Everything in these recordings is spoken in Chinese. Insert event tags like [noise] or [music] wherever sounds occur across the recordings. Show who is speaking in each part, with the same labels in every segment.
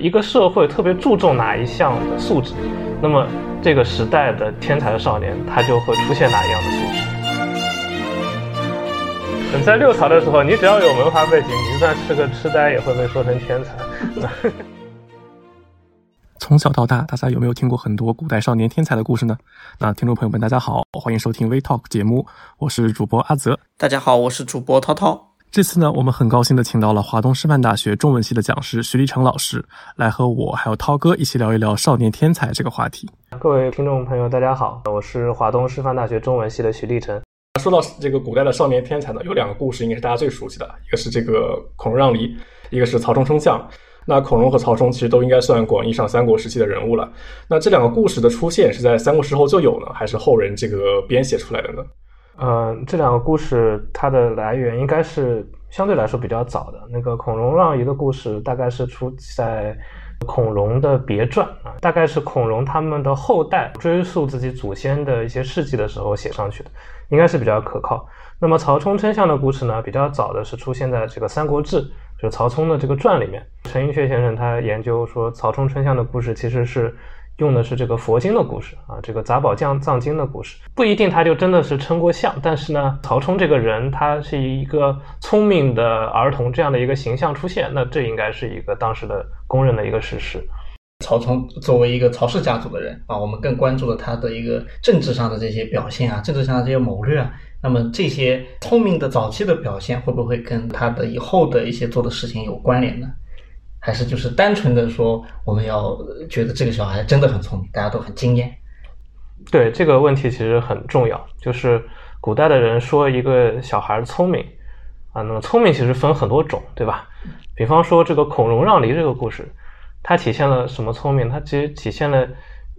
Speaker 1: 一个社会特别注重哪一项的素质，那么这个时代的天才少年他就会出现哪一样的素质。在六朝的时候，你只要有文化背景，你就算是个痴呆，也会被说成天才。[laughs]
Speaker 2: 从小到大，大家有没有听过很多古代少年天才的故事呢？那听众朋友们，大家好，欢迎收听微 Talk 节目，我是主播阿泽。
Speaker 3: 大家好，我是主播涛涛。
Speaker 2: 这次呢，我们很高兴的请到了华东师范大学中文系的讲师徐立成老师，来和我还有涛哥一起聊一聊少年天才这个话题。
Speaker 1: 各位听众朋友，大家好，我是华东师范大学中文系的徐立成。
Speaker 2: 说到这个古代的少年天才呢，有两个故事应该是大家最熟悉的，一个是这个孔融让梨，一个是曹冲称象。那孔融和曹冲其实都应该算广义上三国时期的人物了。那这两个故事的出现是在三国时候就有呢，还是后人这个编写出来的呢？
Speaker 1: 嗯，这两个故事它的来源应该是相对来说比较早的。那个孔融让梨的故事大概是出在孔融的别传啊，大概是孔融他们的后代追溯自己祖先的一些事迹的时候写上去的，应该是比较可靠。那么曹冲称象的故事呢，比较早的是出现在这个《三国志》，就是曹冲的这个传里面。陈寅恪先生他研究说，曹冲称象的故事其实是。用的是这个佛经的故事啊，这个杂宝藏藏经的故事，不一定他就真的是称过象，但是呢，曹冲这个人他是一个聪明的儿童这样的一个形象出现，那这应该是一个当时的公认的一个事实。
Speaker 3: 曹冲作为一个曹氏家族的人啊，我们更关注了他的一个政治上的这些表现啊，政治上的这些谋略啊，那么这些聪明的早期的表现会不会跟他的以后的一些做的事情有关联呢？还是就是单纯的说，我们要觉得这个小孩真的很聪明，大家都很惊艳。
Speaker 1: 对这个问题其实很重要，就是古代的人说一个小孩聪明啊，那么聪明其实分很多种，对吧？比方说这个孔融让梨这个故事，它体现了什么聪明？它其实体现了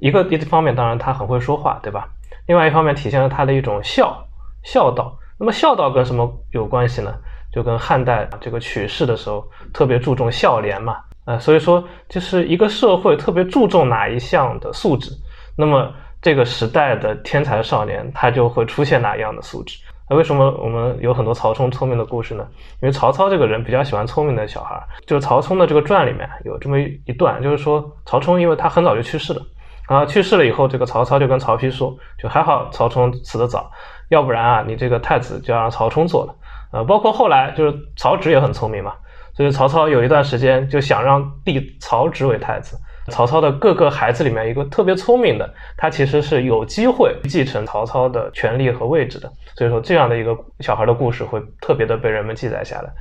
Speaker 1: 一个一方面，当然他很会说话，对吧？另外一方面体现了他的一种孝孝道。那么孝道跟什么有关系呢？就跟汉代这个取士的时候特别注重孝廉嘛，呃，所以说就是一个社会特别注重哪一项的素质，那么这个时代的天才少年他就会出现哪样的素质。那为什么我们有很多曹冲聪明的故事呢？因为曹操这个人比较喜欢聪明的小孩。就是曹冲的这个传里面有这么一段，就是说曹冲因为他很早就去世了，然后去世了以后，这个曹操就跟曹丕说，就还好曹冲死得早，要不然啊，你这个太子就要让曹冲做了。呃，包括后来就是曹植也很聪明嘛，所以曹操有一段时间就想让立曹植为太子。曹操的各个孩子里面，一个特别聪明的，他其实是有机会继承曹操的权力和位置的。所以说，这样的一个小孩的故事会特别的被人们记载下来。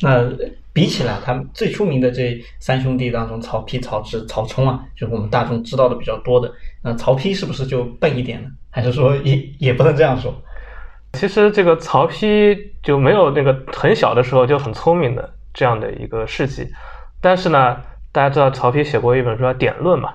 Speaker 3: 那比起来，他们最出名的这三兄弟当中，曹丕、曹植、曹冲啊，就是我们大众知道的比较多的。那曹丕是不是就笨一点呢？还是说也也不能这样说？
Speaker 1: 其实这个曹丕就没有那个很小的时候就很聪明的这样的一个事迹，但是呢，大家知道曹丕写过一本书叫《典论》嘛，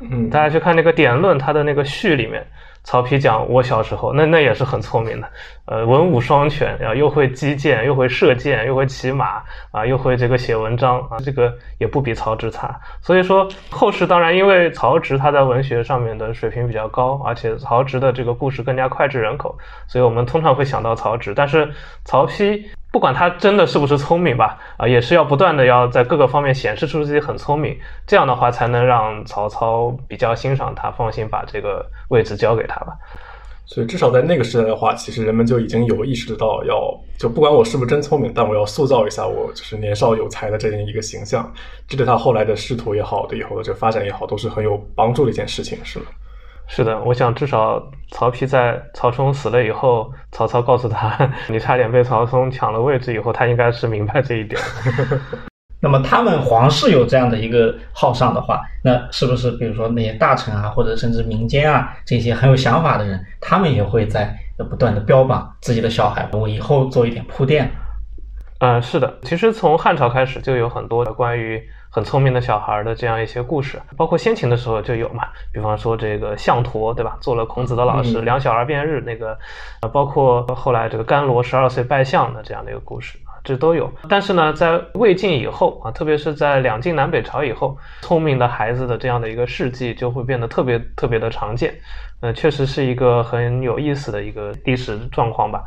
Speaker 2: 嗯，
Speaker 1: 大家去看那个《典论》，它的那个序里面。曹丕讲我小时候，那那也是很聪明的，呃，文武双全啊，又会击剑，又会射箭，又会骑马啊，又会这个写文章啊，这个也不比曹植差。所以说后世当然因为曹植他在文学上面的水平比较高，而且曹植的这个故事更加脍炙人口，所以我们通常会想到曹植。但是曹丕。不管他真的是不是聪明吧，啊，也是要不断的要在各个方面显示出自己很聪明，这样的话才能让曹操比较欣赏他，放心把这个位置交给他吧。
Speaker 2: 所以至少在那个时代的话，其实人们就已经有意识到要，就不管我是不是真聪明，但我要塑造一下我就是年少有才的这样一个形象，这对他后来的仕途也好，对以后的这发展也好，都是很有帮助的一件事情，是吗？
Speaker 1: 是的，我想至少曹丕在曹冲死了以后，曹操告诉他 [laughs] 你差点被曹冲抢了位置以后，他应该是明白这一点。
Speaker 3: 那么他们皇室有这样的一个号上的话，那是不是比如说那些大臣啊，或者甚至民间啊这些很有想法的人，他们也会在不断的标榜自己的小孩，我以后做一点铺垫？
Speaker 1: 嗯，是的，其实从汉朝开始就有很多的关于。很聪明的小孩的这样一些故事，包括先秦的时候就有嘛，比方说这个项佗，对吧？做了孔子的老师，两小儿辩日那个，呃包括后来这个甘罗十二岁拜相的这样的一个故事啊，这都有。但是呢，在魏晋以后啊，特别是在两晋南北朝以后，聪明的孩子的这样的一个事迹就会变得特别特别的常见。呃，确实是一个很有意思的一个历史状况吧。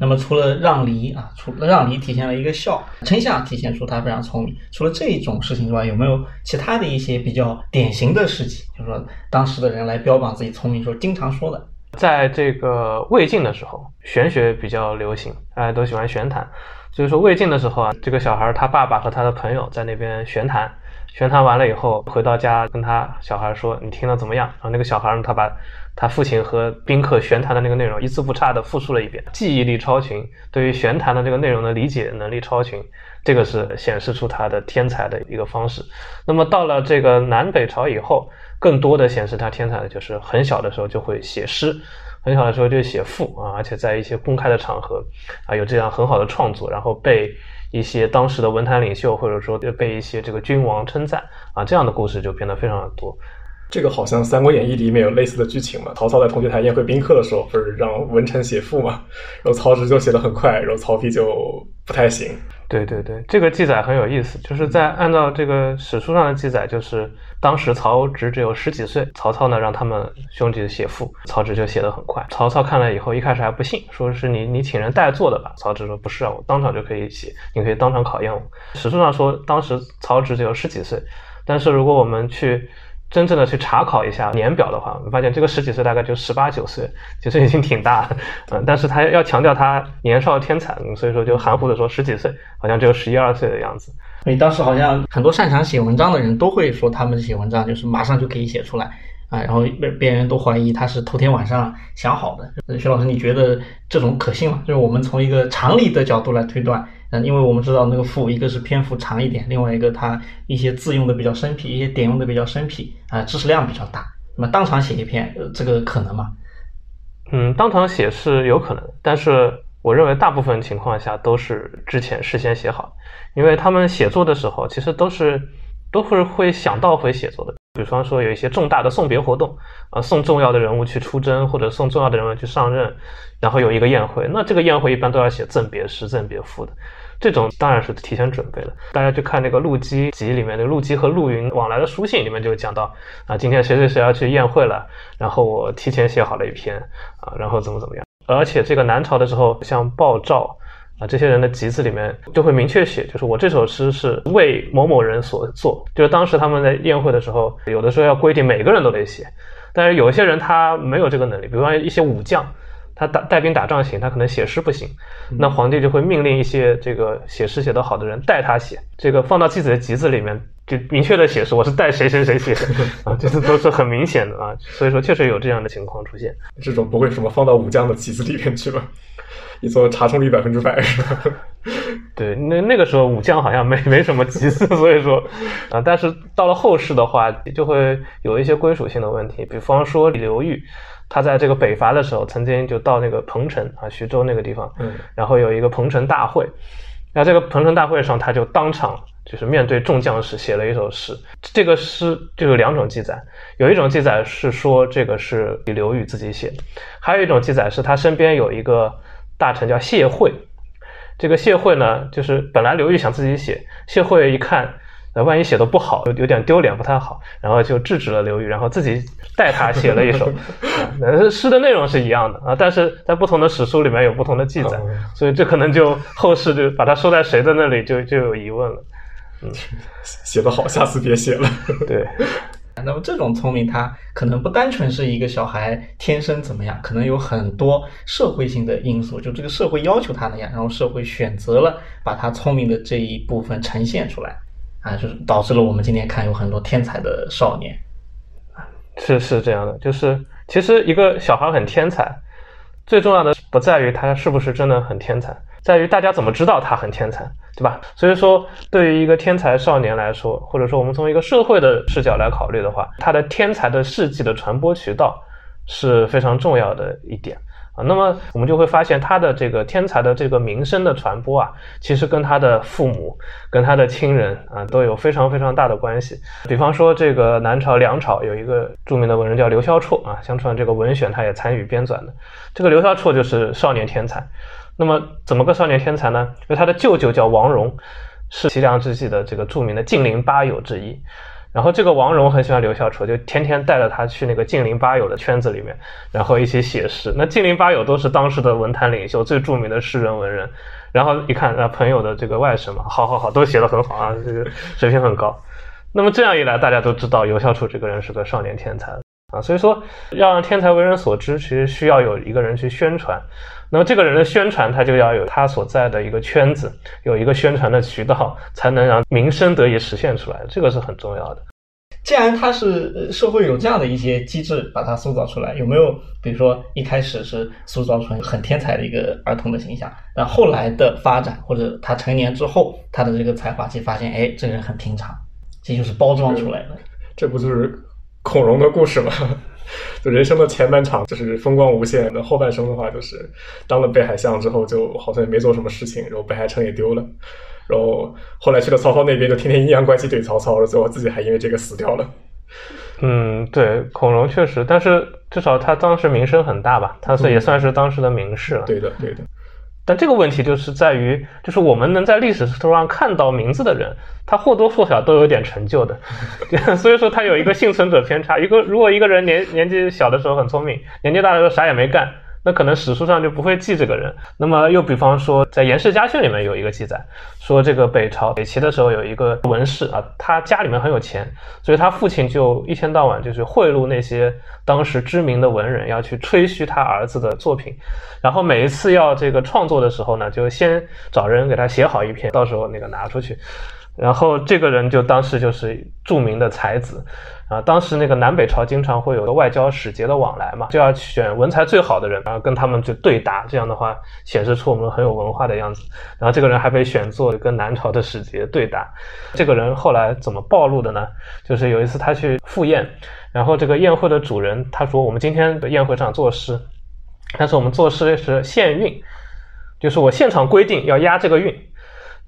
Speaker 3: 那么除了让梨啊，除了让梨体现了一个孝，丞相体现出他非常聪明。除了这一种事情之外，有没有其他的一些比较典型的事迹？就是说当时的人来标榜自己聪明时候经常说的。
Speaker 1: 在这个魏晋的时候，玄学比较流行，大家都喜欢玄谈。所以说魏晋的时候啊，这个小孩他爸爸和他的朋友在那边玄谈，玄谈完了以后回到家跟他小孩说：“你听了怎么样？”然后那个小孩呢，他把他父亲和宾客玄谈的那个内容一字不差的复述了一遍，记忆力超群，对于玄谈的这个内容的理解能力超群，这个是显示出他的天才的一个方式。那么到了这个南北朝以后，更多的显示他天才的就是很小的时候就会写诗。很小的时候就写赋啊，而且在一些公开的场合啊有这样很好的创作，然后被一些当时的文坛领袖或者说被一些这个君王称赞啊，这样的故事就变得非常的多。
Speaker 2: 这个好像《三国演义》里面有类似的剧情嘛？曹操在铜雀台宴会宾客的时候，不是让文臣写赋嘛？然后曹植就写的很快，然后曹丕就不太行。
Speaker 1: 对对对，这个记载很有意思，就是在按照这个史书上的记载，就是当时曹植只有十几岁，曹操呢让他们兄弟写赋，曹植就写的很快。曹操看了以后，一开始还不信，说是你你请人代做的吧？曹植说不是啊，我当场就可以写，你可以当场考验我。史书上说当时曹植只有十几岁，但是如果我们去。真正的去查考一下年表的话，我们发现这个十几岁大概就十八九岁，其实已经挺大了，嗯，但是他要强调他年少天才，所以说就含糊的说十几岁，好像只有十一二岁的样子。
Speaker 3: 所以当时好像很多擅长写文章的人都会说，他们写文章就是马上就可以写出来啊，然后别别人都怀疑他是头天晚上想好的。徐老师，你觉得这种可信吗？就是我们从一个常理的角度来推断。嗯，因为我们知道那个赋，一个是篇幅长一点，另外一个它一些字用的比较生僻，一些点用的比较生僻啊，知识量比较大。那么当场写一篇，呃，这个可能吗？
Speaker 1: 嗯，当场写是有可能，但是我认为大部分情况下都是之前事先写好，因为他们写作的时候其实都是都是会想到会写作的。比方说有一些重大的送别活动啊，送重要的人物去出征，或者送重要的人物去上任，然后有一个宴会，那这个宴会一般都要写赠别诗、赠别赋的。这种当然是提前准备的。大家去看那个陆机集里面的陆机和陆云往来的书信里面就讲到啊，今天谁谁谁要去宴会了，然后我提前写好了一篇啊，然后怎么怎么样。而且这个南朝的时候，像鲍照啊这些人的集子里面就会明确写，就是我这首诗是为某某人所作。就是当时他们在宴会的时候，有的时候要规定每个人都得写，但是有一些人他没有这个能力，比方一些武将。他打带兵打仗行，他可能写诗不行，那皇帝就会命令一些这个写诗写得好的人代他写。这个放到自己的集子里面，就明确的写是我是代谁谁谁写的 [laughs] 啊，这是都是很明显的啊。所以说确实有这样的情况出现。
Speaker 2: 这种不会什么放到武将的集子里面去吧？你做查重率百分之百是吧？[laughs]
Speaker 1: 对，那那个时候武将好像没没什么集子，所以说啊，但是到了后世的话，就会有一些归属性的问题，比方说刘裕。他在这个北伐的时候，曾经就到那个彭城啊，徐州那个地方，嗯，然后有一个彭城大会，那这个彭城大会上，他就当场就是面对众将士写了一首诗。这个诗就有两种记载，有一种记载是说这个是刘裕自己写的，还有一种记载是他身边有一个大臣叫谢惠，这个谢惠呢，就是本来刘裕想自己写，谢惠一看。那万一写的不好，有有点丢脸，不太好，然后就制止了刘裕，然后自己代他写了一首。[laughs] 那诗的内容是一样的啊，但是在不同的史书里面有不同的记载，所以这可能就后世就把它收在谁的那里，就就有疑问了。
Speaker 2: 嗯，[laughs] 写的好，下次别写了。[laughs]
Speaker 1: 对。
Speaker 3: 那么这种聪明，他可能不单纯是一个小孩天生怎么样，可能有很多社会性的因素，就这个社会要求他那样，然后社会选择了把他聪明的这一部分呈现出来。啊，就是导致了我们今天看有很多天才的少年，
Speaker 1: 是是这样的，就是其实一个小孩很天才，最重要的不在于他是不是真的很天才，在于大家怎么知道他很天才，对吧？所以说，对于一个天才少年来说，或者说我们从一个社会的视角来考虑的话，他的天才的事迹的传播渠道是非常重要的一点。啊，那么我们就会发现他的这个天才的这个名声的传播啊，其实跟他的父母、跟他的亲人啊都有非常非常大的关系。比方说，这个南朝梁朝有一个著名的文人叫刘萧绰啊，相传这个文选他也参与编纂的。这个刘萧绰就是少年天才。那么怎么个少年天才呢？因为他的舅舅叫王戎，是齐梁之际的这个著名的晋陵八友之一。然后这个王戎很喜欢刘孝楚，就天天带着他去那个近邻八友的圈子里面，然后一起写诗。那近邻八友都是当时的文坛领袖，最著名的诗人文人。然后一看，啊，朋友的这个外甥嘛，好好好，都写得很好啊，这个水平很高。那么这样一来，大家都知道刘孝楚这个人是个少年天才啊。所以说，要让天才为人所知，其实需要有一个人去宣传。那么这个人的宣传，他就要有他所在的一个圈子，有一个宣传的渠道，才能让名声得以实现出来。这个是很重要的。
Speaker 3: 既然他是社会有这样的一些机制把他塑造出来，有没有比如说一开始是塑造出很天才的一个儿童的形象，然后后来的发展或者他成年之后他的这个才华，其实发现哎，这个人很平常，这就是包装出来的。
Speaker 2: 这不就是孔融的故事吗？[laughs] 就人生的前半场就是风光无限，那后半生的话就是当了北海相之后，就好像也没做什么事情，然后北海城也丢了，然后后来去了曹操那边，就天天阴阳怪气怼曹操，最后自己还因为这个死掉了。
Speaker 1: 嗯，对，孔融确实，但是至少他当时名声很大吧，他是也算是当时的名士了。
Speaker 2: 对的，对的。
Speaker 1: 但这个问题就是在于，就是我们能在历史书上看到名字的人，他或多或少都有点成就的，[laughs] 所以说他有一个幸存者偏差。一个如果一个人年年纪小的时候很聪明，年纪大的时候啥也没干。那可能史书上就不会记这个人。那么又比方说，在《颜氏家训》里面有一个记载，说这个北朝北齐的时候有一个文士啊，他家里面很有钱，所以他父亲就一天到晚就是贿赂那些当时知名的文人，要去吹嘘他儿子的作品。然后每一次要这个创作的时候呢，就先找人给他写好一篇，到时候那个拿出去。然后这个人就当时就是著名的才子。啊，当时那个南北朝经常会有个外交使节的往来嘛，就要选文才最好的人，然后跟他们就对答，这样的话显示出我们很有文化的样子。然后这个人还被选做跟南朝的使节对答。这个人后来怎么暴露的呢？就是有一次他去赴宴，然后这个宴会的主人他说：“我们今天的宴会上作诗，但是我们作诗是现韵，就是我现场规定要押这个韵。”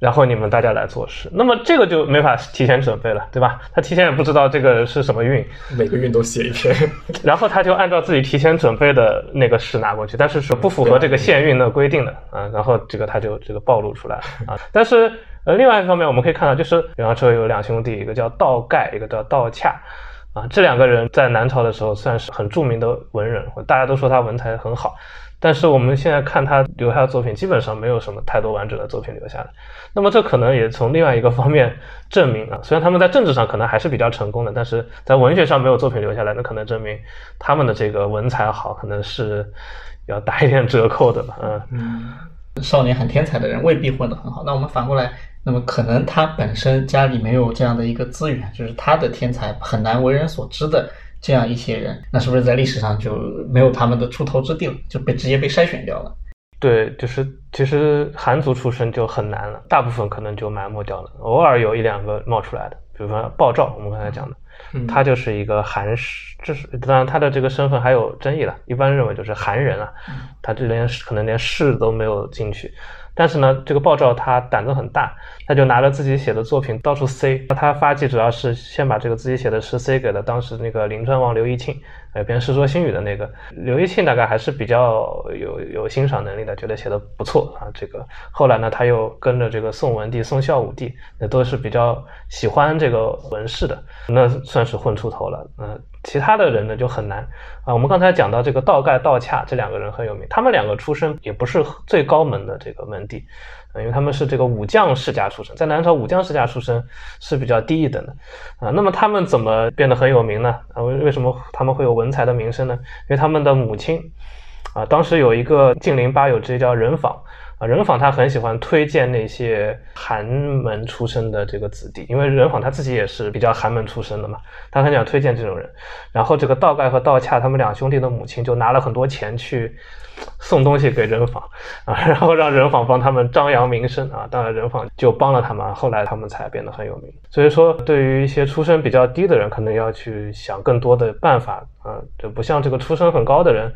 Speaker 1: 然后你们大家来做事，那么这个就没法提前准备了，对吧？他提前也不知道这个是什么运，
Speaker 2: 每个运都写一篇，[laughs]
Speaker 1: 然后他就按照自己提前准备的那个诗拿过去，但是是不符合这个限运的规定的啊，然后这个他就这个暴露出来了啊。[laughs] 但是呃，另外一方面我们可以看到，就是比方说有两兄弟，一个叫道盖，一个叫道洽，啊，这两个人在南朝的时候算是很著名的文人，大家都说他文采很好。但是我们现在看他留下的作品，基本上没有什么太多完整的作品留下来。那么这可能也从另外一个方面证明啊，[laughs] 虽然他们在政治上可能还是比较成功的，但是在文学上没有作品留下来，那可能证明他们的这个文采好，可能是要打一点折扣的吧。
Speaker 3: 嗯，少年很天才的人未必混得很好。那我们反过来，那么可能他本身家里没有这样的一个资源，就是他的天才很难为人所知的。这样一些人，那是不是在历史上就没有他们的出头之地了？就被直接被筛选掉了？
Speaker 1: 对，就是其实韩族出身就很难了，大部分可能就埋没掉了，偶尔有一两个冒出来的，比如说鲍照，我们刚才讲的，他就是一个韩氏，这是当然他的这个身份还有争议了，一般认为就是韩人啊，他这连可能连士都没有进去。但是呢，这个鲍照他胆子很大，他就拿着自己写的作品到处塞。他发迹主要是先把这个自己写的诗塞给了当时那个临川王刘义庆，呃，编《世说新语》的那个刘义庆，大概还是比较有有欣赏能力的，觉得写的不错啊。这个后来呢，他又跟着这个宋文帝、宋孝武帝，那都是比较喜欢这个文士的，那算是混出头了。嗯。其他的人呢就很难啊。我们刚才讲到这个道盖、道洽这两个人很有名，他们两个出身也不是最高门的这个门第，因为他们是这个武将世家出身，在南朝武将世家出身是比较低一等的啊。那么他们怎么变得很有名呢？啊，为为什么他们会有文才的名声呢？因为他们的母亲啊，当时有一个晋陵八友之一叫任访。啊，任访他很喜欢推荐那些寒门出身的这个子弟，因为任访他自己也是比较寒门出身的嘛，他很想推荐这种人。然后这个道盖和道洽他们两兄弟的母亲就拿了很多钱去送东西给任访啊，然后让任访帮他们张扬名声啊，当然任访就帮了他们，后来他们才变得很有名。所以说，对于一些出身比较低的人，可能要去想更多的办法啊，就不像这个出身很高的人。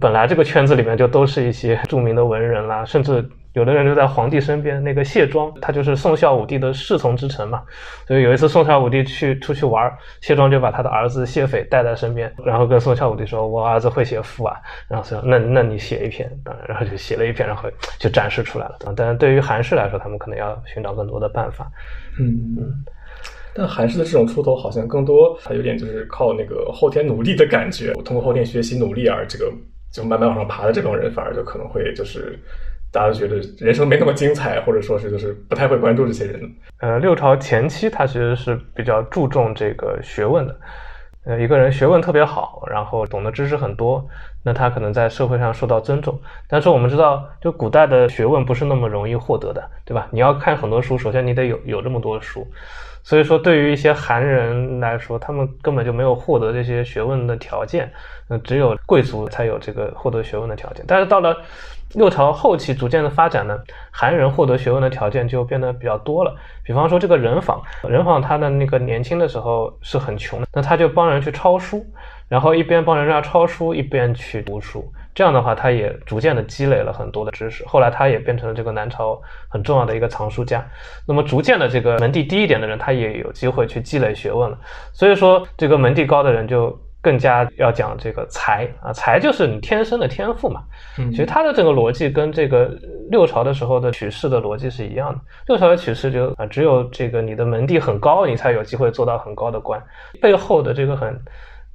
Speaker 1: 本来这个圈子里面就都是一些著名的文人啦，甚至有的人就在皇帝身边。那个谢庄，他就是宋孝武帝的侍从之臣嘛。所以有一次宋孝武帝去出去玩，谢庄就把他的儿子谢斐带在身边，然后跟宋孝武帝说：“我儿子会写赋啊。”然后说：“那那你写一篇。”当然，然后就写了一篇，然后就展示出来了。但是对于韩氏来说，他们可能要寻找更多的办法。
Speaker 2: 嗯嗯。但韩氏的这种出头好像更多，它有点就是靠那个后天努力的感觉，通过后天学习努力而这个就慢慢往上爬的这种人，反而就可能会就是大家觉得人生没那么精彩，或者说是就是不太会关注这些人。
Speaker 1: 呃，六朝前期他其实是比较注重这个学问的。呃，一个人学问特别好，然后懂得知识很多，那他可能在社会上受到尊重。但是我们知道，就古代的学问不是那么容易获得的，对吧？你要看很多书，首先你得有有这么多书。所以说，对于一些韩人来说，他们根本就没有获得这些学问的条件。那只有贵族才有这个获得学问的条件。但是到了六朝后期逐渐的发展呢，韩人获得学问的条件就变得比较多了。比方说这个人访，人访他的那个年轻的时候是很穷的，那他就帮人去抄书，然后一边帮人家抄书，一边去读书。这样的话，他也逐渐的积累了很多的知识。后来他也变成了这个南朝很重要的一个藏书家。那么逐渐的，这个门第低一点的人，他也有机会去积累学问了。所以说，这个门第高的人就。更加要讲这个才啊，才就是你天生的天赋嘛。
Speaker 2: 嗯，
Speaker 1: 其实他的这个逻辑跟这个六朝的时候的取士的逻辑是一样的。六朝的取士就啊，只有这个你的门第很高，你才有机会做到很高的官。背后的这个很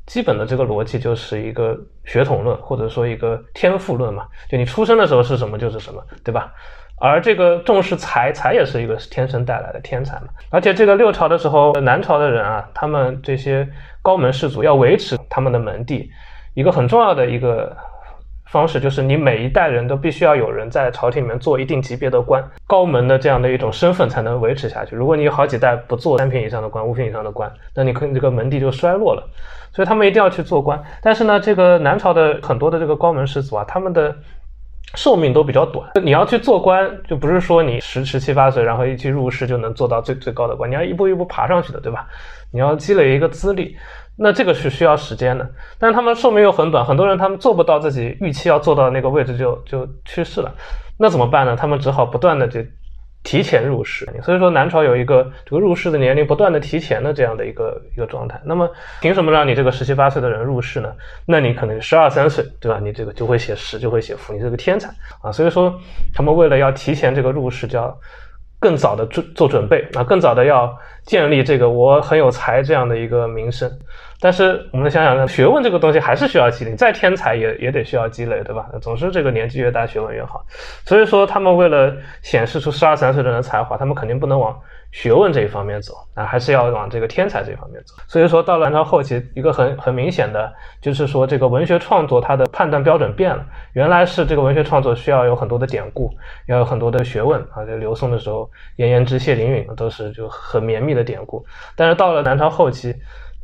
Speaker 1: 基本的这个逻辑就是一个血统论，或者说一个天赋论嘛。就你出生的时候是什么就是什么，对吧？而这个重视才，才也是一个天生带来的天才嘛。而且这个六朝的时候，南朝的人啊，他们这些高门士族要维持他们的门第，一个很重要的一个方式就是你每一代人都必须要有人在朝廷里面做一定级别的官，高门的这样的一种身份才能维持下去。如果你有好几代不做三品以上的官、五品以上的官，那你可能这个门第就衰落了。所以他们一定要去做官。但是呢，这个南朝的很多的这个高门士族啊，他们的。寿命都比较短，你要去做官，就不是说你十十七八岁，然后一去入仕就能做到最最高的官，你要一步一步爬上去的，对吧？你要积累一个资历，那这个是需要时间的。但是他们寿命又很短，很多人他们做不到自己预期要做到那个位置就就去世了，那怎么办呢？他们只好不断的就。提前入世，所以说南朝有一个这个入世的年龄不断的提前的这样的一个一个状态。那么凭什么让你这个十七八岁的人入世呢？那你可能十二三岁，对吧？你这个就会写诗，就会写赋，你是个天才啊！所以说他们为了要提前这个入世，就要更早的做做准备啊，更早的要建立这个我很有才这样的一个名声。但是我们想想看，学问这个东西还是需要积累，再天才也也得需要积累，对吧？总是这个年纪越大，学问越好。所以说，他们为了显示出十二三岁的人的才华，他们肯定不能往学问这一方面走啊，还是要往这个天才这一方面走。所以说，到了南朝后期，一个很很明显的，就是说这个文学创作它的判断标准变了。原来是这个文学创作需要有很多的典故，要有很多的学问啊。这刘宋的时候，颜延之、谢灵运都是就很绵密的典故。但是到了南朝后期，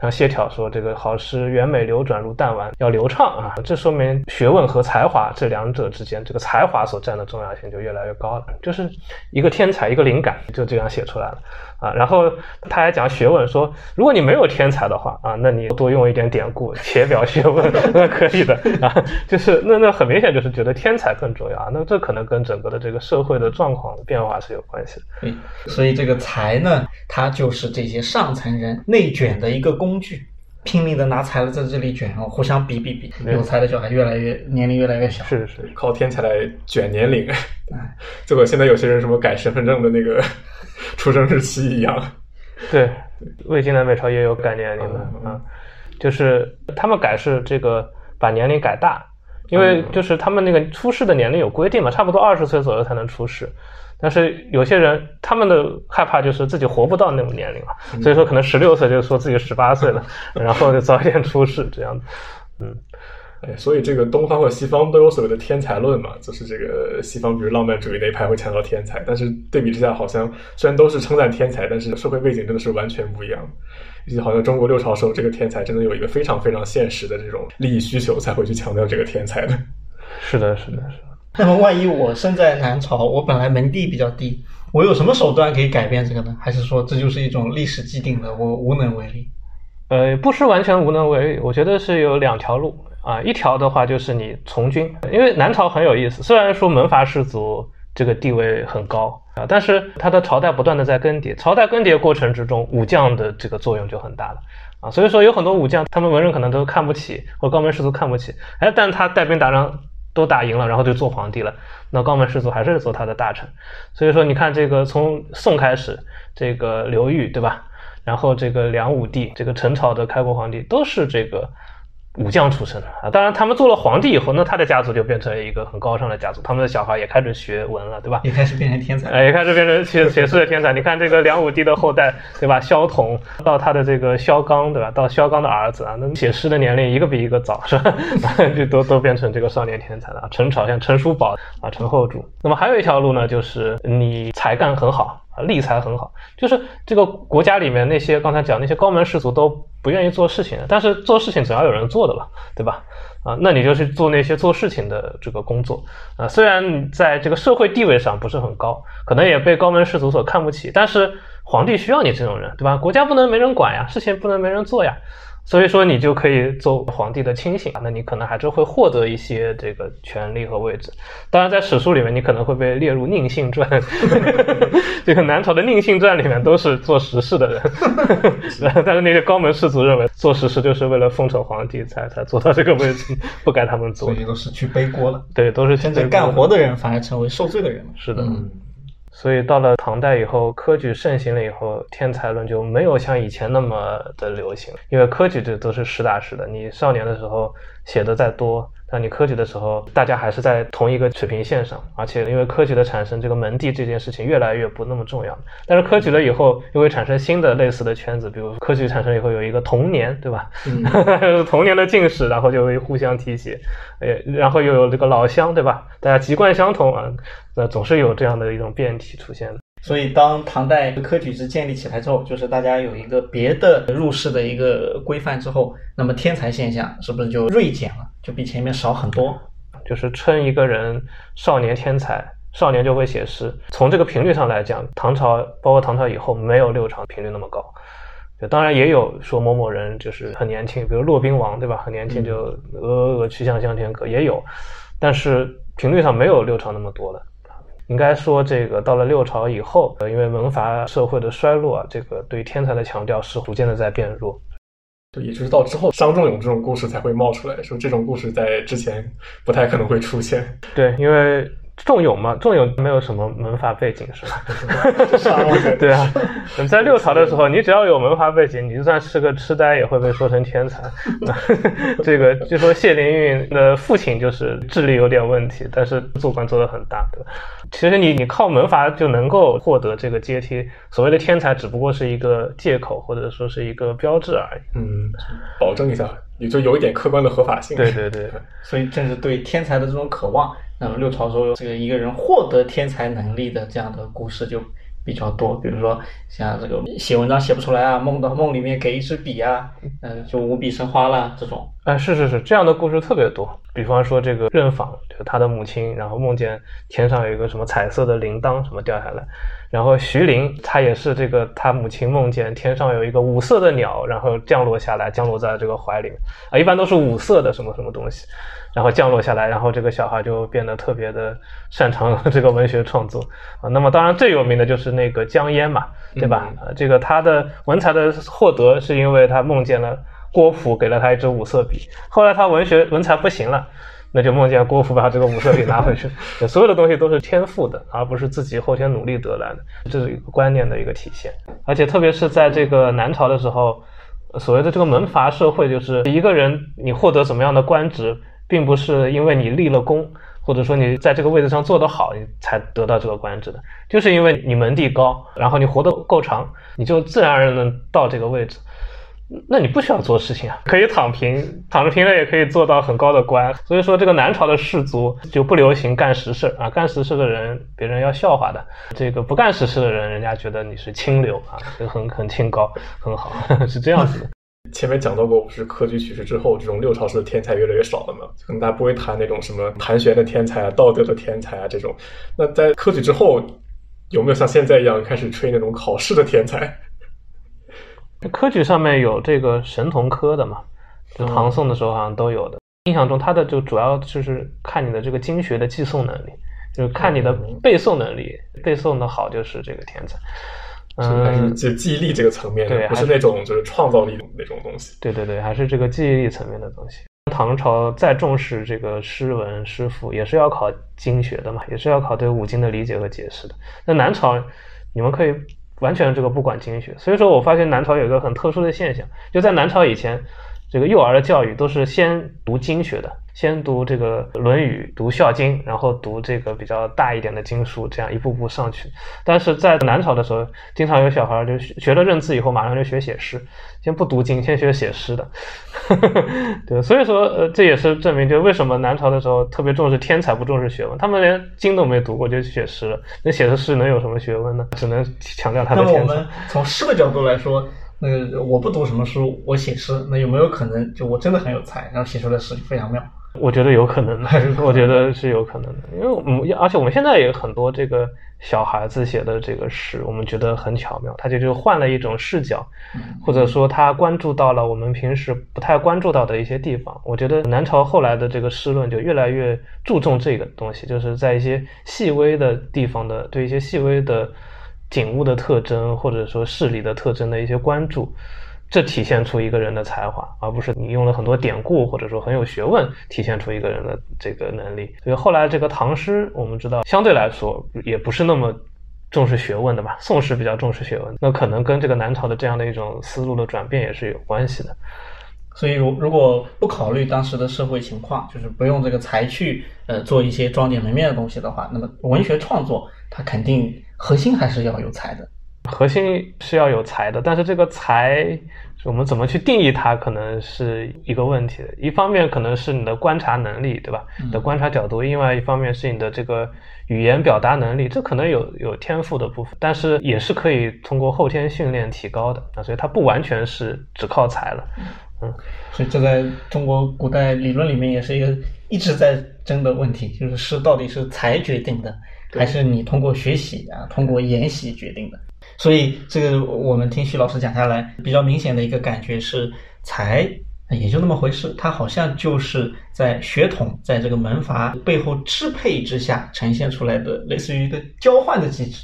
Speaker 1: 像谢朓说：“这个好诗圆美流转如弹丸，要流畅啊！这说明学问和才华这两者之间，这个才华所占的重要性就越来越高了。就是一个天才，一个灵感，就这样写出来了。”啊，然后他还讲学问，说如果你没有天才的话啊，那你多用一点典故，且表学问，[laughs] 那可以的啊。就是那那很明显就是觉得天才更重要啊。那这可能跟整个的这个社会的状况变化是有关系的。
Speaker 3: 对，所以这个才呢，它就是这些上层人内卷的一个工具，拼命的拿材料在这里卷，然后互相比比比，有才的小孩越来越年龄越来越小，
Speaker 1: 是是
Speaker 2: 靠天才来卷年龄。[laughs] 结果现在有些人什么改身份证的那个。[laughs] 出生日期一样，
Speaker 1: 对，魏晋南北朝也有改年龄的啊，就是他们改是这个把年龄改大，因为就是他们那个出世的年龄有规定嘛，差不多二十岁左右才能出世，但是有些人他们的害怕就是自己活不到那种年龄了，所以说可能十六岁就说自己十八岁了，[laughs] 然后就早一点出世这样子，嗯。
Speaker 2: 哎，所以这个东方和西方都有所谓的天才论嘛，就是这个西方比如浪漫主义那一派会强调天才，但是对比之下，好像虽然都是称赞天才，但是社会背景真的是完全不一样。以及好像中国六朝时候，这个天才真的有一个非常非常现实的这种利益需求，才会去强调这个天才的。
Speaker 1: 是的，是的，是的。[laughs]
Speaker 3: 那么万一我生在南朝，我本来门第比较低，我有什么手段可以改变这个呢？还是说这就是一种历史既定的，我无能为力？
Speaker 1: 呃，不是完全无能为力，我觉得是有两条路。啊，一条的话就是你从军，因为南朝很有意思，虽然说门阀士族这个地位很高啊，但是他的朝代不断的在更迭，朝代更迭过程之中，武将的这个作用就很大了啊，所以说有很多武将，他们文人可能都看不起，或高门士族看不起，哎，但他带兵打仗都打赢了，然后就做皇帝了，那高门士族还是做他的大臣，所以说你看这个从宋开始，这个刘裕对吧？然后这个梁武帝，这个陈朝的开国皇帝都是这个。武将出身的啊，当然他们做了皇帝以后，那他的家族就变成一个很高尚的家族，他们的小孩也开始学文了，对吧？
Speaker 3: 也开始变成天才，
Speaker 1: 哎，也开始变成写写诗的天才。你看这个梁武帝的后代，对吧？萧统到他的这个萧纲，对吧？到萧纲的儿子啊，那写诗的年龄一个比一个早，是吧？[laughs] 就都都变成这个少年天才了。陈朝像陈叔宝啊，陈后主。那么还有一条路呢，就是你才干很好。啊，立才很好，就是这个国家里面那些刚才讲那些高门士族都不愿意做事情，但是做事情总要有人做的吧，对吧？啊，那你就去做那些做事情的这个工作啊。虽然在这个社会地位上不是很高，可能也被高门士族所看不起，但是皇帝需要你这种人，对吧？国家不能没人管呀，事情不能没人做呀。所以说你就可以做皇帝的亲信那你可能还是会获得一些这个权利和位置。当然，在史书里面，你可能会被列入宁信传。[laughs] 这个南朝的宁信传里面都是做实事的人，[laughs] 但是那些高门士族认为做实事就是为了奉承皇帝才才做到这个位置，不该他们做。
Speaker 3: 所以都是去背锅了。
Speaker 1: 对，都是
Speaker 3: 真正干活的人反而成为受罪的人了。
Speaker 1: 是的。所以到了唐代以后，科举盛行了以后，天才论就没有像以前那么的流行，因为科举这都是实打实的，你少年的时候写的再多。那你科举的时候，大家还是在同一个水平线上，而且因为科举的产生，这个门第这件事情越来越不那么重要。但是科举了以后，又会产生新的类似的圈子，比如科举产生以后有一个童年，对吧？[laughs] 童年的进士，然后就会互相提起，诶，然后又有这个老乡，对吧？大家籍贯相同啊，那总是有这样的一种变体出现。
Speaker 3: 所以，当唐代科举制建立起来之后，就是大家有一个别的入仕的一个规范之后，那么天才现象是不是就锐减了？就比前面少很多？
Speaker 1: 就是称一个人少年天才，少年就会写诗。从这个频率上来讲，唐朝包括唐朝以后，没有六朝频率那么高。当然也有说某某人就是很年轻，比如骆宾王，对吧？很年轻就鹅鹅鹅，曲项向天歌也有，但是频率上没有六朝那么多了。应该说，这个到了六朝以后，呃，因为门阀社会的衰落啊，这个对天才的强调是逐渐的在变弱。
Speaker 2: 对，也就是到之后，商仲永这种故事才会冒出来，说这种故事在之前不太可能会出现。
Speaker 1: 对，因为。仲永嘛，仲永没有什么门阀背景，是吧？[laughs] 对啊，你在六朝的时候，你只要有门阀背景，你就算是个痴呆，也会被说成天才。[laughs] 这个据说谢灵运的父亲就是智力有点问题，但是做官做得很大。其实你你靠门阀就能够获得这个阶梯，所谓的天才只不过是一个借口，或者说是一个标志而已。
Speaker 2: 嗯，保证一下，也就有一点客观的合法性。
Speaker 1: 对对对，[laughs]
Speaker 3: 所以正是对天才的这种渴望。那么六朝时候，这个一个人获得天才能力的这样的故事就比较多，比如说像这个写文章写不出来啊，梦到梦里面给一支笔啊，嗯，就无笔生花了这种。
Speaker 1: 哎，是是是，这样的故事特别多。比方说这个任访，就他的母亲，然后梦见天上有一个什么彩色的铃铛什么掉下来，然后徐陵他也是这个他母亲梦见天上有一个五色的鸟，然后降落下来，降落在这个怀里啊，一般都是五色的什么什么东西。然后降落下来，然后这个小孩就变得特别的擅长 [laughs] 这个文学创作啊。那么当然最有名的就是那个江淹嘛，对吧？这个他的文采的获得是因为他梦见了郭璞给了他一支五色笔，后来他文学文采不行了，那就梦见郭璞把这个五色笔拿回去。[laughs] 所有的东西都是天赋的，而不是自己后天努力得来的，这是一个观念的一个体现。而且特别是在这个南朝的时候，所谓的这个门阀社会，就是一个人你获得什么样的官职。并不是因为你立了功，或者说你在这个位置上做得好，你才得到这个官职的，就是因为你门第高，然后你活得够长，你就自然而然能到这个位置。那你不需要做事情啊，可以躺平，躺着平了也可以做到很高的官。所以说，这个南朝的士族就不流行干实事啊，干实事的人别人要笑话的，这个不干实事的人，人家觉得你是清流啊，就很很清高，很好，[laughs] 是这样子的。
Speaker 2: 前面讲到过，不是科举取士之后，这种六朝式的天才越来越少了嘛？可能大家不会谈那种什么盘旋的天才啊、道德的天才啊这种。那在科举之后，有没有像现在一样开始吹那种考试的天才？
Speaker 1: 科举上面有这个神童科的嘛？就唐宋的时候好像都有的。印象中，他的就主要就是看你的这个经学的寄诵能力，就是看你的背诵能力，背诵的好就是这个天才。
Speaker 2: 嗯，就记忆力这个层面的，不是那种就是创造力那种东西。
Speaker 1: 对对对，还是这个记忆力层面的东西。唐朝再重视这个诗文诗赋，也是要考经学的嘛，也是要考对五经的理解和解释的。那南朝，你们可以完全这个不管经学。所以说我发现南朝有一个很特殊的现象，就在南朝以前，这个幼儿的教育都是先读经学的。先读这个《论语》，读《孝经》，然后读这个比较大一点的经书，这样一步步上去。但是在南朝的时候，经常有小孩就学了认字以后，马上就学写诗，先不读经，先学写诗的。[laughs] 对，所以说，呃，这也是证明，就为什么南朝的时候特别重视天才，不重视学问。他们连经都没读过就写诗了，那写的诗能有什么学问呢？只能强调他的天才。
Speaker 3: 那么我们从诗的角度来说。那个我不读什么书，我写诗，那有没有可能就我真的很有才，然后写出来诗就非常妙？
Speaker 1: 我觉得有可能的，我觉得是有可能的，因为我们而且我们现在也有很多这个小孩子写的这个诗，我们觉得很巧妙，他就就换了一种视角，或者说他关注到了我们平时不太关注到的一些地方。我觉得南朝后来的这个诗论就越来越注重这个东西，就是在一些细微的地方的对一些细微的景物的特征，或者说事理的特征的一些关注。这体现出一个人的才华，而不是你用了很多典故或者说很有学问体现出一个人的这个能力。所以后来这个唐诗，我们知道相对来说也不是那么重视学问的吧？宋诗比较重视学问，那可能跟这个南朝的这样的一种思路的转变也是有关系的。
Speaker 3: 所以，如如果不考虑当时的社会情况，就是不用这个才去呃做一些装点门面的东西的话，那么文学创作它肯定核心还是要有才的。
Speaker 1: 核心是要有才的，但是这个才，我们怎么去定义它，可能是一个问题。一方面可能是你的观察能力，对吧？你的观察角度；另外一方面是你的这个语言表达能力，这可能有有天赋的部分，但是也是可以通过后天训练提高的啊。所以它不完全是只靠才了，嗯。
Speaker 3: 所以这在中国古代理论里面也是一个一直在争的问题，就是诗到底是才决定的，还是你通过学习啊，通过研习决定的？所以，这个我们听徐老师讲下来，比较明显的一个感觉是，才也就那么回事，它好像就是在血统在这个门阀背后支配之下呈现出来的，类似于一个交换的机制。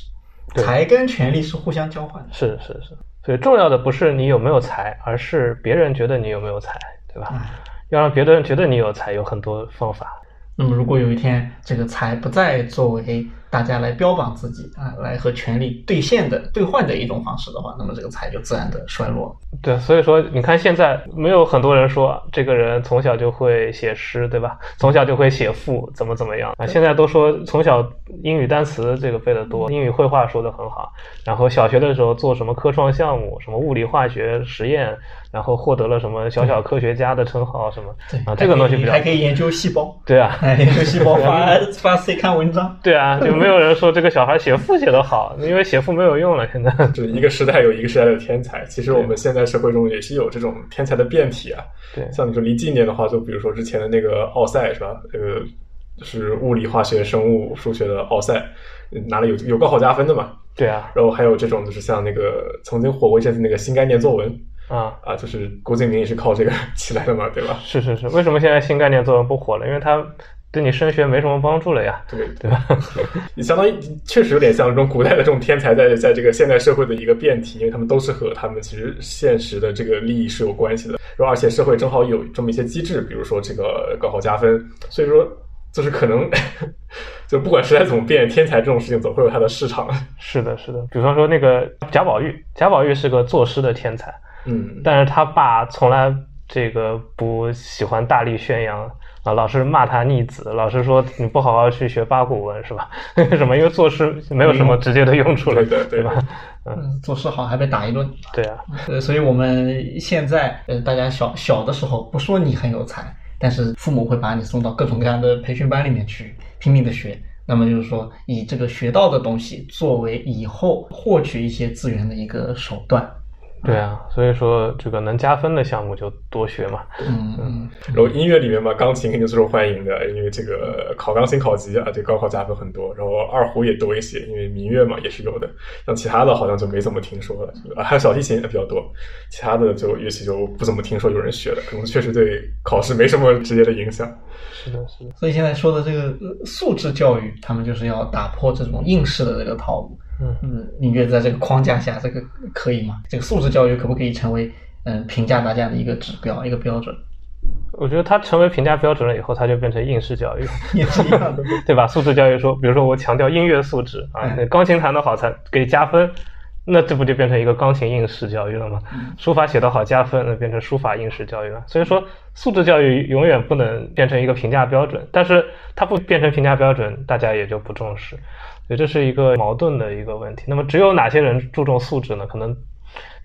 Speaker 3: 才跟权力是互相交换的。
Speaker 1: 是是是，所以重要的不是你有没有才，而是别人觉得你有没有才，对吧？要让别人觉得你有才，有很多方法。
Speaker 3: 那么，如果有一天这个才不再作为大家来标榜自己啊，来和权力兑现的兑换的一种方式的话，那么这个财就自然的衰落。
Speaker 1: 对，所以说你看现在没有很多人说这个人从小就会写诗，对吧？从小就会写赋，怎么怎么样啊？现在都说从小英语单词这个背得多，英语绘画说得很好，然后小学的时候做什么科创项目，什么物理化学实验。然后获得了什么小小科学家的称号什么？啊，这个东西比较
Speaker 3: 还可以研究细胞。
Speaker 1: 对啊，
Speaker 3: 研究细胞发 [laughs] 发 C 看文章。
Speaker 1: 对啊，[laughs] 就没有人说这个小孩写赋写得好，因为写赋没有用了。现在
Speaker 2: 就一个时代有一个时代的天才。其实我们现在社会中也是有这种天才的变体啊。
Speaker 1: 对，
Speaker 2: 像你说离近点的话，就比如说之前的那个奥赛是吧？这个是物理、化学、生物、数学的奥赛，拿了有有高考加分的嘛？
Speaker 1: 对啊。
Speaker 2: 然后还有这种就是像那个曾经火过一阵子那个新概念作文。
Speaker 1: 啊
Speaker 2: 啊，就是郭敬明也是靠这个 [laughs] 起来的嘛，对吧？
Speaker 1: 是是是，为什么现在新概念作文不火了？因为它对你升学没什么帮助了呀，
Speaker 2: 对 [laughs]
Speaker 1: 对吧？[laughs]
Speaker 2: 你相当于确实有点像这种古代的这种天才，在在这个现代社会的一个变体，因为他们都是和他们其实现实的这个利益是有关系的，然后而且社会正好有这么一些机制，比如说这个高考加分，所以说就是可能 [laughs] 就不管时代怎么变，天才这种事情总会有它的市场。
Speaker 1: 是的，是的，比方说那个贾宝玉，贾宝玉是个作诗的天才。
Speaker 2: 嗯，
Speaker 1: 但是他爸从来这个不喜欢大力宣扬啊，老是骂他逆子，老是说你不好好去学八股文是吧？为 [laughs] 什么？因为做事没有什么直接的用处了，
Speaker 2: 对
Speaker 1: 吧？
Speaker 3: 嗯，做事好还被打一顿。
Speaker 1: 对啊，
Speaker 3: 呃，所以我们现在呃，大家小小的时候不说你很有才，但是父母会把你送到各种各样的培训班里面去拼命的学，那么就是说以这个学到的东西作为以后获取一些资源的一个手段。
Speaker 1: 对啊，所以说这个能加分的项目就多学嘛。
Speaker 3: 嗯嗯。
Speaker 2: 然后音乐里面嘛，钢琴肯定是受欢迎的，因为这个考钢琴考级啊，对高考加分很多。然后二胡也多一些，因为民乐嘛也是有的。像其他的好像就没怎么听说了，还有小提琴也比较多。其他的就乐器就不怎么听说有人学了，可能确实对考试没什么直接的影响。
Speaker 1: 是的，是的。
Speaker 3: 所以现在说的这个素质教育，他们就是要打破这种应试的这个套路。
Speaker 1: 嗯
Speaker 3: 嗯，你觉得在这个框架下，这个可以吗？这个素质教育可不可以成为嗯评价大家的一个指标、一个标准？
Speaker 1: 我觉得它成为评价标准了以后，它就变成应试教育，
Speaker 3: 也是一样的，[laughs]
Speaker 1: 对吧？素质教育说，比如说我强调音乐素质啊，钢琴弹得好才给加分，那这不就变成一个钢琴应试教育了吗？书法写得好加分，那变成书法应试教育了。所以说，素质教育永远不能变成一个评价标准，但是它不变成评价标准，大家也就不重视，所以这是一个矛盾的一个问题。那么，只有哪些人注重素质呢？可能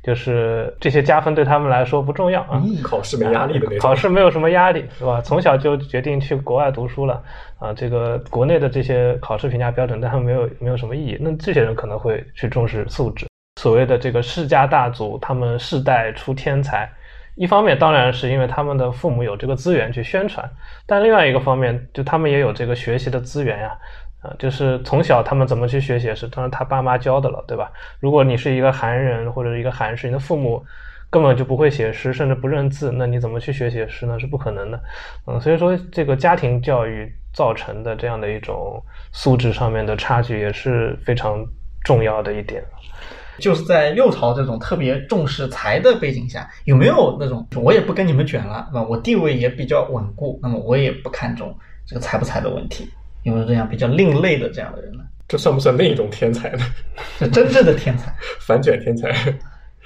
Speaker 1: 就是这些加分对他们来说不重要啊。
Speaker 2: 考试没压力的那种。
Speaker 1: 考试没有什么压力，是吧？从小就决定去国外读书了啊。这个国内的这些考试评价标准对他们没有没有什么意义。那这些人可能会去重视素质。所谓的这个世家大族，他们世代出天才，一方面当然是因为他们的父母有这个资源去宣传，但另外一个方面，就他们也有这个学习的资源呀，啊，就是从小他们怎么去学写诗，当然他爸妈教的了，对吧？如果你是一个韩人或者一个韩氏，你的父母根本就不会写诗，甚至不认字，那你怎么去学写诗呢？是不可能的，嗯，所以说这个家庭教育造成的这样的一种素质上面的差距也是非常重要的一点。
Speaker 3: 就是在六朝这种特别重视才的背景下，有没有那种我也不跟你们卷了，那我地位也比较稳固，那么我也不看重这个才不才的问题，有没有这样比较另类的这样的人呢？
Speaker 2: 这算不算另一种天才呢？
Speaker 3: 是真正的天才，[laughs]
Speaker 2: 反卷天才，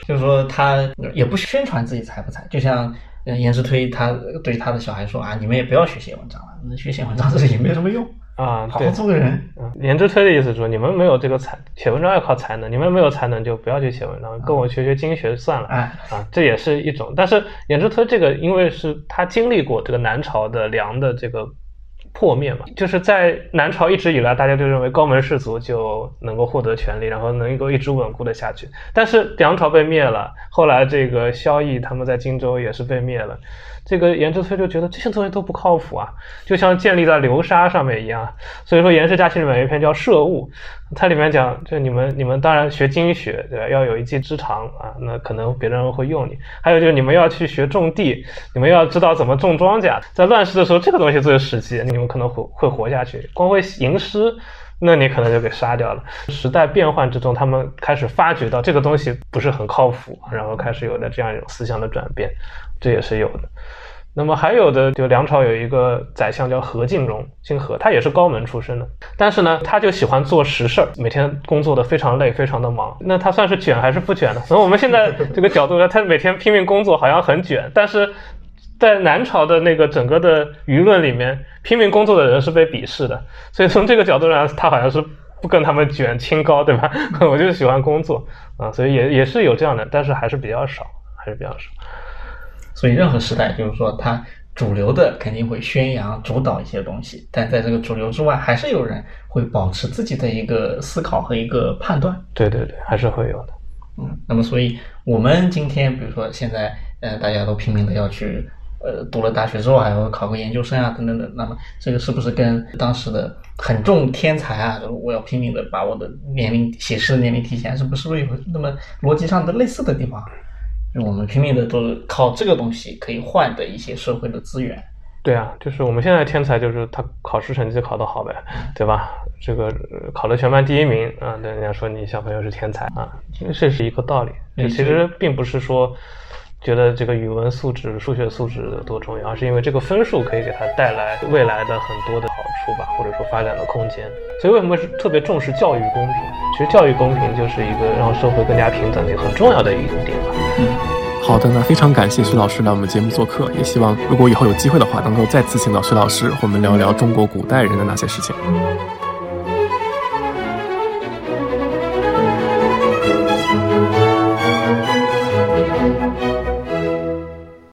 Speaker 3: 就是说他也不宣传自己才不才，就像颜之推他对他的小孩说啊，你们也不要学写文章了，学写文章这也没有什么用。
Speaker 1: 啊，
Speaker 3: 好好做个人。
Speaker 1: 嗯，颜之推的意思说，你们没有这个才，写文章要靠才能，你们没有才能就不要去写文章，跟我学学经学算了。
Speaker 3: 哎，
Speaker 1: 啊，这也是一种。但是颜之推这个，因为是他经历过这个南朝的梁的这个破灭嘛，就是在南朝一直以来，大家就认为高门士族就能够获得权利，然后能够一直稳固的下去。但是梁朝被灭了，后来这个萧绎他们在荆州也是被灭了。这个颜之推就觉得这些东西都不靠谱啊，就像建立在流沙上面一样。所以说《颜氏家训》里面有一篇叫《涉物》，它里面讲，就你们你们当然学经学，对吧？要有一技之长啊，那可能别人会用你。还有就是你们要去学种地，你们要知道怎么种庄稼。在乱世的时候，这个东西最实际，你们可能会会活下去。光会吟诗，那你可能就给杀掉了。时代变换之中，他们开始发觉到这个东西不是很靠谱，然后开始有了这样一种思想的转变，这也是有的。那么还有的，就梁朝有一个宰相叫何敬荣，姓何，他也是高门出身的，但是呢，他就喜欢做实事儿，每天工作的非常累，非常的忙。那他算是卷还是不卷呢？从我们现在这个角度来，他每天拼命工作，好像很卷，但是在南朝的那个整个的舆论里面，拼命工作的人是被鄙视的。所以从这个角度上，他好像是不跟他们卷清高，对吧？[laughs] 我就喜欢工作啊，所以也也是有这样的，但是还是比较少，还是比较少。
Speaker 3: 所以任何时代，就是说，它主流的肯定会宣扬主导一些东西，但在这个主流之外，还是有人会保持自己的一个思考和一个判断。
Speaker 1: 对对对，还是会有的。
Speaker 3: 嗯，那么，所以我们今天，比如说现在，呃，大家都拼命的要去，呃，读了大学之后还要考个研究生啊，等等的。那么，这个是不是跟当时的很重天才啊，我要拼命的把我的年龄写诗的年龄提前，是不是不是有那么逻辑上的类似的地方？我们拼命的都是靠这个东西可以换的一些社会的资源。
Speaker 1: 对啊，就是我们现在天才就是他考试成绩考得好呗，对吧？这个考了全班第一名啊，那人家说你小朋友是天才啊，这是一个道理。其实并不是说觉得这个语文素质、数学素质有多重要，而是因为这个分数可以给他带来未来的很多的好处吧，或者说发展的空间。所以为什么是特别重视教育公平？其实教育公平就是一个让社会更加平等的一个很重要的一点吧。
Speaker 4: 嗯。好的，那非常感谢徐老师来我们节目做客，也希望如果以后有机会的话，能够再次请到徐老师和我们聊聊中国古代人的那些事情。